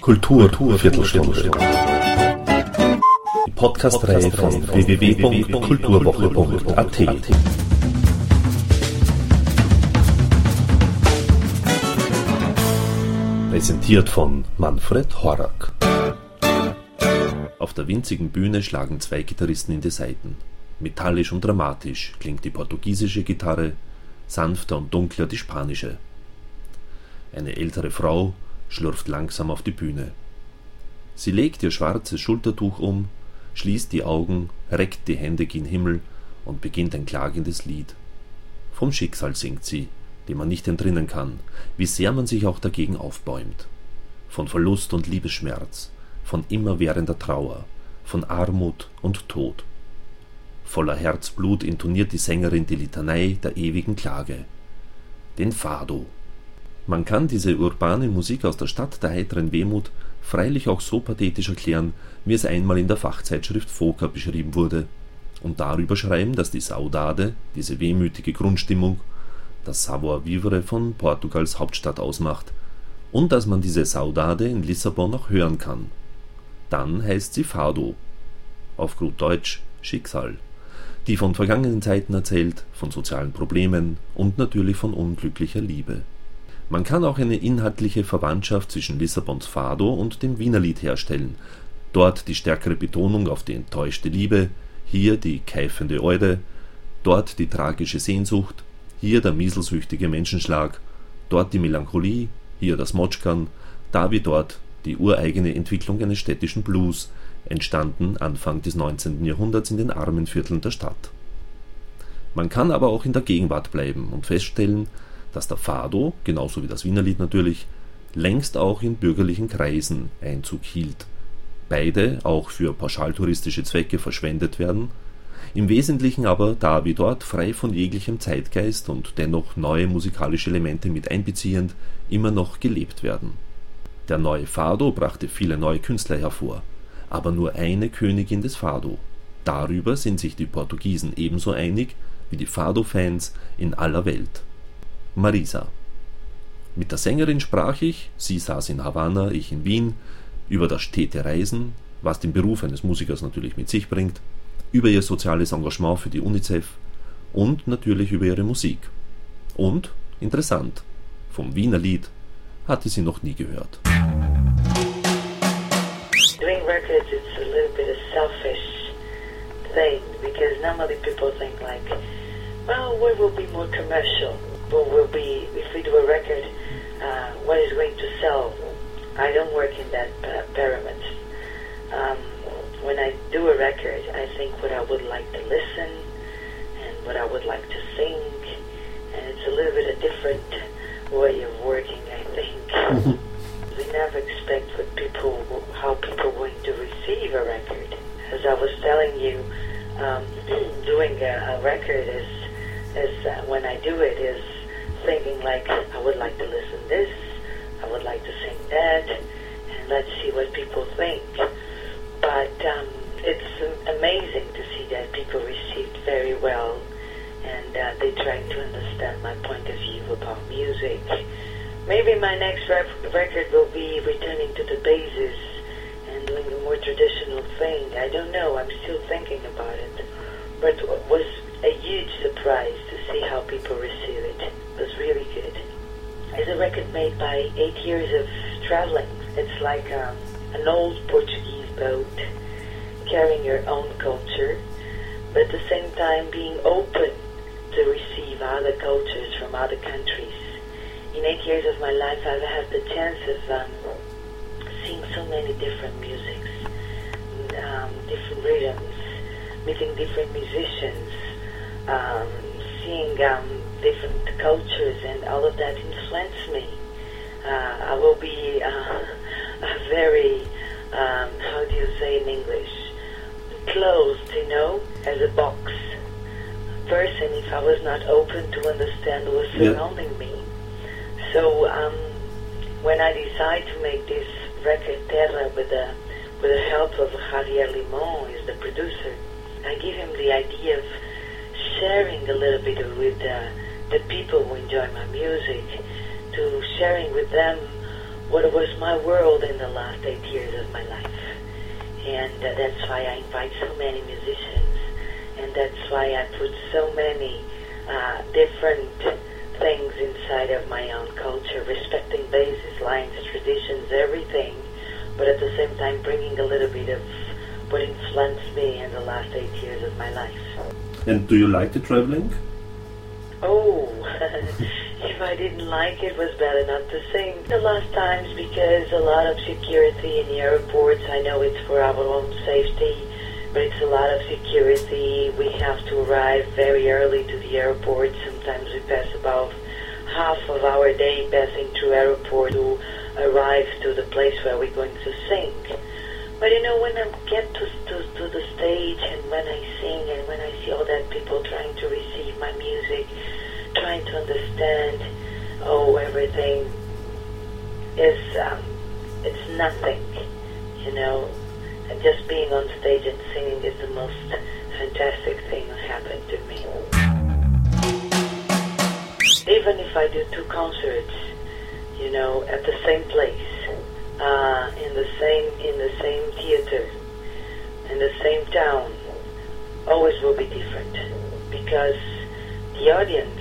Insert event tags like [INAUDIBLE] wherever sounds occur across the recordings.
Kultur, Viertelstunde. Die Podcast-Reihe von www.kulturwoche.at. Präsentiert von Manfred Horak. Auf der winzigen Bühne schlagen zwei Gitarristen in die Saiten. Metallisch und dramatisch klingt die portugiesische Gitarre, sanfter und dunkler die spanische. Eine ältere Frau schlürft langsam auf die Bühne. Sie legt ihr schwarzes Schultertuch um, schließt die Augen, reckt die Hände gen Himmel und beginnt ein klagendes Lied. Vom Schicksal singt sie, dem man nicht entrinnen kann, wie sehr man sich auch dagegen aufbäumt. Von Verlust und Liebesschmerz, von immerwährender Trauer, von Armut und Tod. Voller Herzblut intoniert die Sängerin die Litanei der ewigen Klage. Den Fado. Man kann diese urbane Musik aus der Stadt der heiteren Wehmut freilich auch so pathetisch erklären, wie es einmal in der Fachzeitschrift Foka beschrieben wurde, und darüber schreiben, dass die Saudade, diese wehmütige Grundstimmung, das Savoir-vivre von Portugals Hauptstadt ausmacht und dass man diese Saudade in Lissabon auch hören kann. Dann heißt sie Fado, auf gut Deutsch Schicksal die von vergangenen Zeiten erzählt, von sozialen Problemen und natürlich von unglücklicher Liebe. Man kann auch eine inhaltliche Verwandtschaft zwischen Lissabons Fado und dem Wienerlied herstellen. Dort die stärkere Betonung auf die enttäuschte Liebe, hier die keifende Eude, dort die tragische Sehnsucht, hier der mieselsüchtige Menschenschlag, dort die Melancholie, hier das Motschkan, da wie dort die ureigene Entwicklung eines städtischen Blues, entstanden Anfang des 19. Jahrhunderts in den armen Vierteln der Stadt. Man kann aber auch in der Gegenwart bleiben und feststellen, dass der Fado, genauso wie das Wienerlied natürlich, längst auch in bürgerlichen Kreisen Einzug hielt. Beide auch für pauschaltouristische Zwecke verschwendet werden, im Wesentlichen aber da wie dort frei von jeglichem Zeitgeist und dennoch neue musikalische Elemente mit einbeziehend immer noch gelebt werden. Der neue Fado brachte viele neue Künstler hervor, aber nur eine Königin des Fado. Darüber sind sich die Portugiesen ebenso einig wie die Fado-Fans in aller Welt. Marisa. Mit der Sängerin sprach ich, sie saß in Havanna, ich in Wien, über das stete Reisen, was den Beruf eines Musikers natürlich mit sich bringt, über ihr soziales Engagement für die UNICEF und natürlich über ihre Musik. Und, interessant, vom Wiener Lied hatte sie noch nie gehört. Records it's a little bit of selfish thing because normally people think like, well, what will be more commercial? What will be if we do a record? Uh, what is going to sell? I don't work in that uh, pyramid. Um, when I do a record, I think what I would like to listen and what I would like to sing, and it's a little bit a different way of working. I think we never expect what people, how people going to receive a record. As I was telling you, um, [CLEARS THROAT] doing a, a record is, is uh, when I do it is thinking like I would like to listen this, I would like to sing that, and let's see what people think. But um, it's amazing to see that people received very well, and uh, they try to understand my point of view about music Maybe my next record will be returning to the basis and doing a more traditional thing. I don't know. I'm still thinking about it. But it was a huge surprise to see how people receive it. It was really good. It's a record made by eight years of traveling. It's like um, an old Portuguese boat carrying your own culture, but at the same time being open to receive other cultures from other countries in eight years of my life, I've had the chance of um, seeing so many different musics, um, different rhythms, meeting different musicians, um, seeing um, different cultures, and all of that influenced me. Uh, I will be uh, a very, um, how do you say in English, closed, you know, as a box person if I was not open to understand what was surrounding yeah. me. So um, when I decided to make this record Terra with the with the help of Javier Limón, is the producer, I give him the idea of sharing a little bit with the the people who enjoy my music, to sharing with them what was my world in the last eight years of my life. And uh, that's why I invite so many musicians, and that's why I put so many uh, different things inside of my own culture, respecting bases, lines, traditions, everything, but at the same time bringing a little bit of what influenced me in the last eight years of my life. And do you like the traveling? Oh, [LAUGHS] if I didn't like it, was better not to sing. The last times because a lot of security in the airports. I know it's for our own safety, but it's a lot of security. We have to arrive very early to the airport. Sometimes we pass about half of our day passing through airport to arrive to the place where we're going to sing. But you know, when I get to, to, to the stage and when I sing and when I see all that people trying to receive my music, trying to understand, oh, everything is, um, it's nothing, you know. And just being on stage and singing is the most fantastic thing that happened to me. Even if I do two concerts, you know, at the same place, uh, in the same in the same theater, in the same town, always will be different because the audience,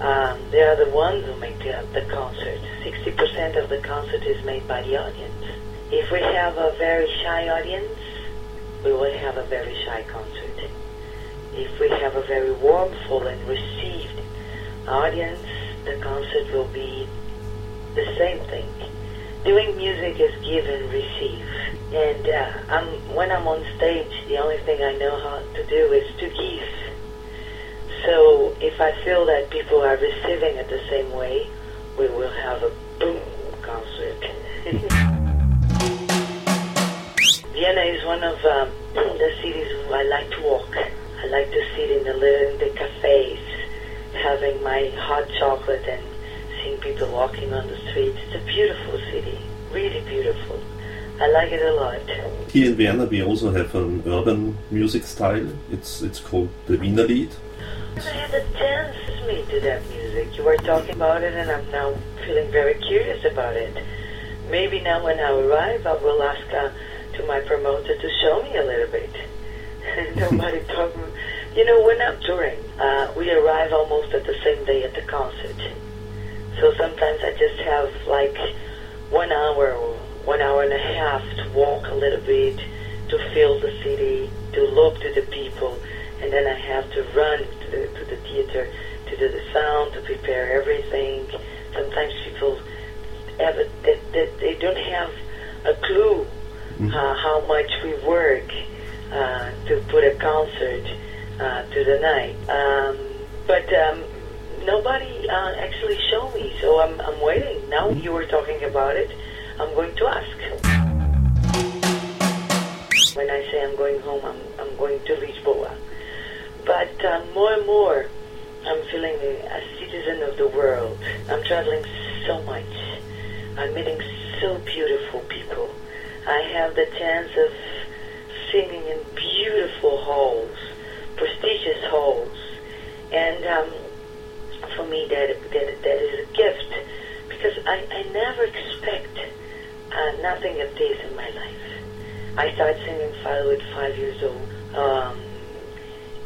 um, they are the ones who make the, the concert. Sixty percent of the concert is made by the audience. If we have a very shy audience, we will have a very shy concert. If we have a very warmful and received audience, the concert will be the same thing. Doing music is give and receive. And uh, I'm, when I'm on stage, the only thing I know how to do is to give. So if I feel that people are receiving it the same way, we will have a boom concert. [LAUGHS] Vienna is one of um, [CLEARS THROAT] the cities I like to walk. I like to sit in the in the cafes, having my hot chocolate and seeing people walking on the streets. It's a beautiful city, really beautiful. I like it a lot. Here in Vienna, we also have an urban music style. It's it's called the Wiener Lied. I had a chance to meet to that music. You were talking about it, and I'm now feeling very curious about it. Maybe now when I arrive, I will ask uh, to my promoter to show me a little bit. Nobody told me. You know, when I'm touring, uh, we arrive almost at the same day at the concert. So sometimes I just have like one hour or one hour and a half to walk a little bit, to feel the city, to look to the people, and then I have to run to the, to the theater to do the sound, to prepare everything. Sometimes people have a, that, that they don't have a clue uh, how much we work uh, to put a concert uh, to the night. Um, but um, nobody uh, actually showed me, so I'm, I'm waiting. Now you were talking about it, I'm going to ask. When I say I'm going home, I'm, I'm going to Lisboa. But uh, more and more, I'm feeling a citizen of the world. I'm traveling so much. I'm meeting so beautiful people. I have the chance of singing in beautiful halls, prestigious halls, and um, for me that, that that is a gift because I, I never expect uh, nothing of this in my life. I started singing firewood five years old. Um,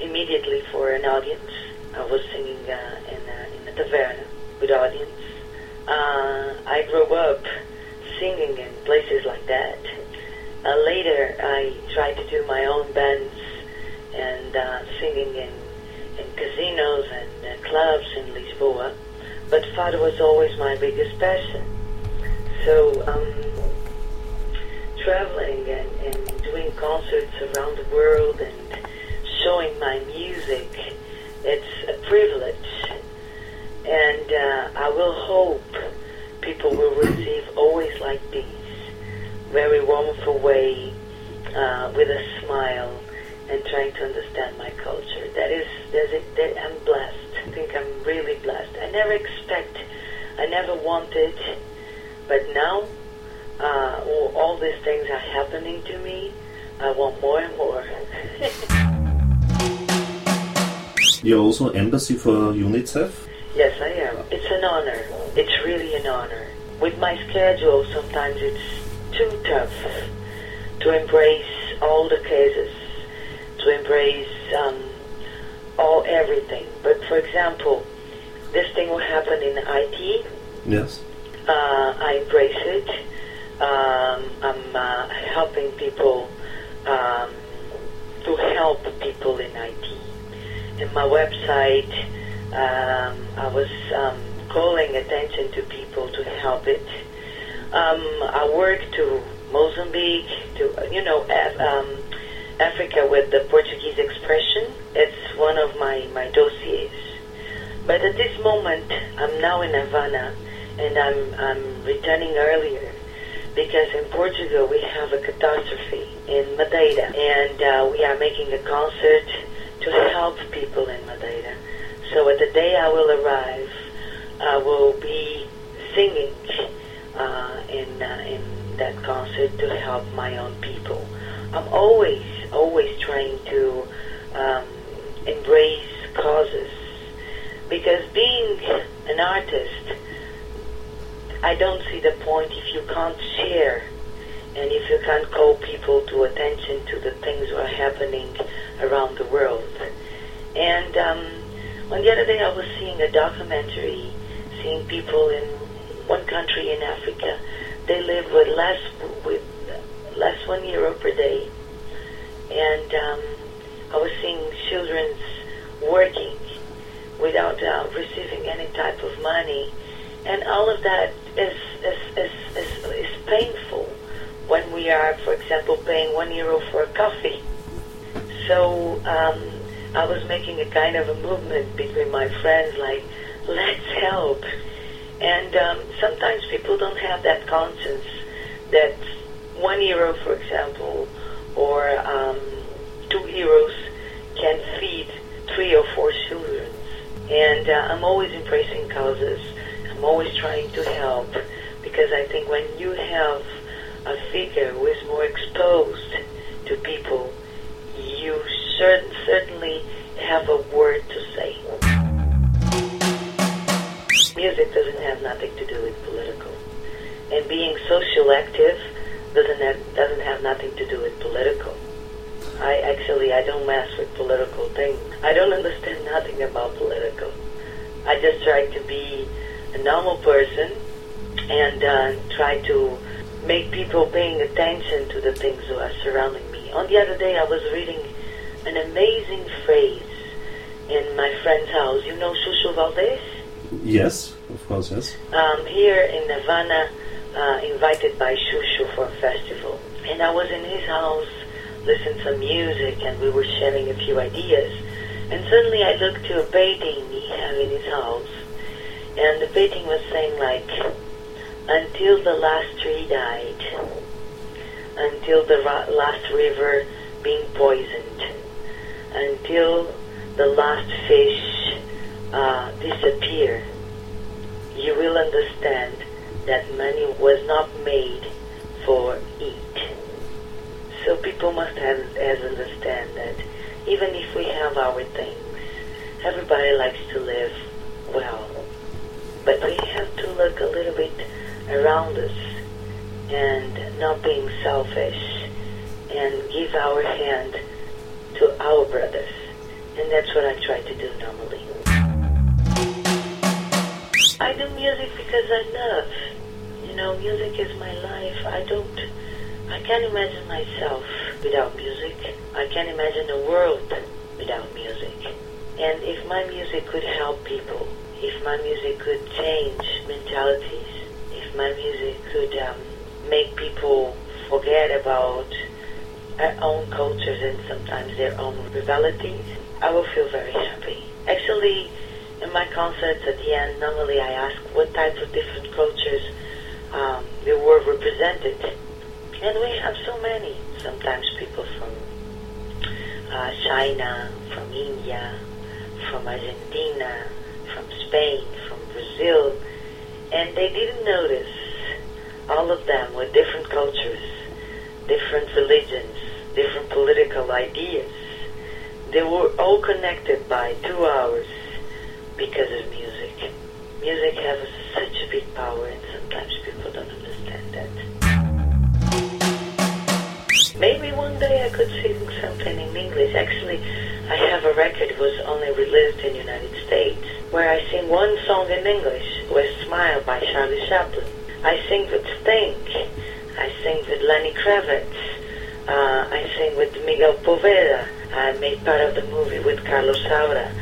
immediately for an audience, I was singing uh, in a, in a taverna with audience. Uh, I grew up singing in places like that. Uh, later, I tried to do my own bands and uh, singing in, in casinos and uh, clubs in Lisboa. But fado was always my biggest passion. So, um, traveling and, and doing concerts around the world and showing my music, it's a privilege. And uh, I will hope people will receive always like this, very wonderful way, uh, with a smile, and trying to understand my culture. That is, that is that I'm blessed. I think I'm really blessed. I never expect, I never wanted, but now uh, all, all these things are happening to me. I want more and more. [LAUGHS] You're also embassy for UNICEF. Yes, I am. It's an honor. It's really an honor. With my schedule, sometimes it's too tough to embrace all the cases, to embrace um, all everything. But for example, this thing will happen in Haiti. Yes. Uh, I embrace it. Um, I'm uh, helping people um, to help people in Haiti. In my website, um, I was um, calling attention to people to help it. Um, I work to Mozambique, to you know, Af- um, Africa with the Portuguese expression. It's one of my my dossiers. But at this moment, I'm now in Havana, and I'm I'm returning earlier because in Portugal we have a catastrophe in Madeira, and uh, we are making a concert to help people in Madeira. So at the day I will arrive, I will be singing in uh, in that concert to help my own people. I'm always always trying to um, embrace causes because being an artist, I don't see the point if you can't share and if you can't call people to attention to the things that are happening around the world. And um, on the other day, I was seeing a documentary, seeing people in one country in Africa. They live with less with less one euro per day, and um, I was seeing children working without uh, receiving any type of money, and all of that is is, is, is, is painful when we are, for example, paying one euro for a coffee. So um, I was making a kind of a movement between my friends, like, let's help. And um, sometimes people don't have that conscience that one euro, for example, or um, two euros can feed three or four children. And uh, I'm always embracing causes. I'm always trying to help because I think when you have a figure who is more exposed to people, you cer- certainly have a word to say. Music doesn't have nothing to do with political, and being social active doesn't have, doesn't have nothing to do with political. I actually I don't mess with political things. I don't understand nothing about political. I just try to be a normal person and uh, try to make people paying attention to the things that are surrounding me. On the other day, I was reading an amazing phrase in my friend's house. You know Chucho Valdés? Yes, of course, yes. Um, here in Havana, uh, invited by Shushu for a festival. And I was in his house, listening to some music, and we were sharing a few ideas. And suddenly I looked to a painting he had in his house. And the painting was saying like, until the last tree died, until the last river being poisoned, until the last fish uh, disappear, you will understand that money was not made for eat. So people must have as understand that even if we have our things, everybody likes to live well. But we have to look a little bit around us and not being selfish and give our hand to our brothers. And that's what I try to do normally. I do music because I love. You know, music is my life. I don't, I can't imagine myself without music. I can't imagine a world without music. And if my music could help people, if my music could change mentalities, if my music could um, make people forget about their own cultures and sometimes their own rivalities, I will feel very happy. Actually, in my concerts at the end, normally I ask what types of different cultures um, they were represented. And we have so many. Sometimes people from uh, China, from India, from Argentina, from Spain, from Brazil, and they didn't notice all of them were different cultures, different religions, different political ideas. They were all connected by two hours because of music. Music has such a big power, and sometimes people don't understand that. Maybe one day I could sing something in English. Actually, I have a record that was only released in the United States where I sing one song in English with Smile by Charlie Chaplin. I sing with Sting. I sing with Lenny Kravitz. Uh, I sing with Miguel Poveda. I made part of the movie with Carlos Saura.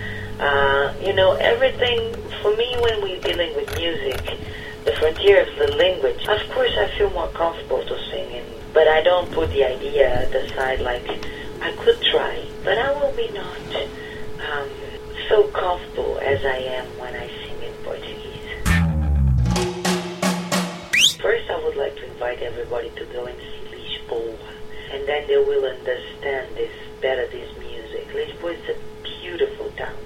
Uh, you know, everything for me when we're dealing with music, the frontier of the language. Of course, I feel more comfortable to sing in, but I don't put the idea aside like I could try, but I will be not um, so comfortable as I am when I sing in Portuguese. First, I would like to invite everybody to go and see Lisboa, and then they will understand this better. This music. Lisboa is a beautiful town,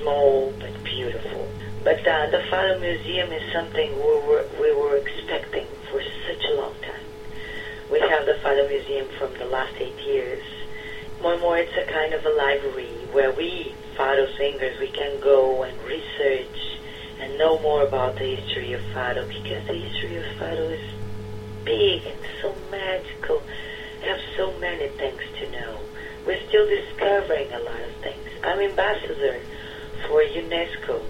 small but beautiful. But uh, the Fado Museum is something we were we were expecting for such a long time. We have the Fado Museum from the last eight years. More and more, it's a kind of a library where we, Fado singers, we can go and research and know more about the history of Fado because the history of Fado is big and so magical. We Have so many things to know. We're still discovering a lot of things. I'm ambassador for UNESCO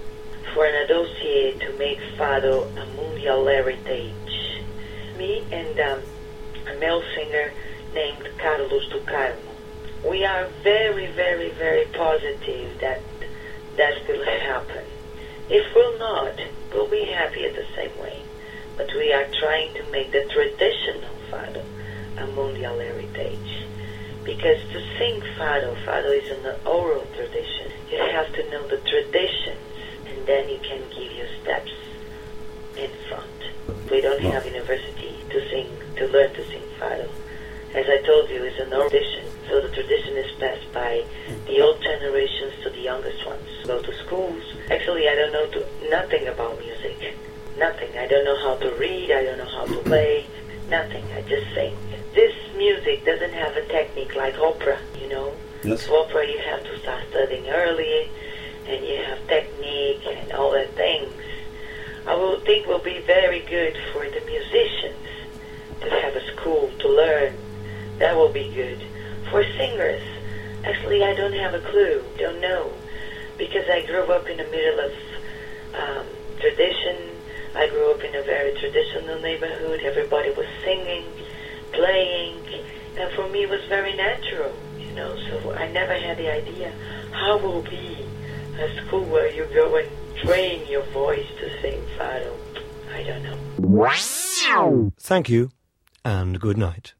for an dossier to make Fado a mundial heritage. Me and um, a male singer named Carlos do Carmo. We are very, very, very positive that that will happen. If we'll not, we'll be happy the same way. But we are trying to make the traditional Fado a mundial heritage. Because to sing Fado, Fado is an oral tradition. You have to know the traditions, and then you can give your steps in front. We don't have university to sing, to learn to sing Fado. As I told you, it's an tradition. So the tradition is passed by the old generations to the youngest ones. Go to schools. Actually, I don't know to, nothing about music. Nothing. I don't know how to read. I don't know how to play. Nothing. I just sing. This music doesn't have a technique like opera, you know. Yes. Opera, you have to start studying early, and you have technique and all that things. I will think will be very good for the musicians to have a school to learn. That will be good. For singers, actually, I don't have a clue, don't know, because I grew up in the middle of um, tradition. I grew up in a very traditional neighborhood. Everybody was singing, playing, and for me it was very natural, you know. So I never had the idea how will be a school where you go and train your voice to sing fado. I don't know. Thank you, and good night.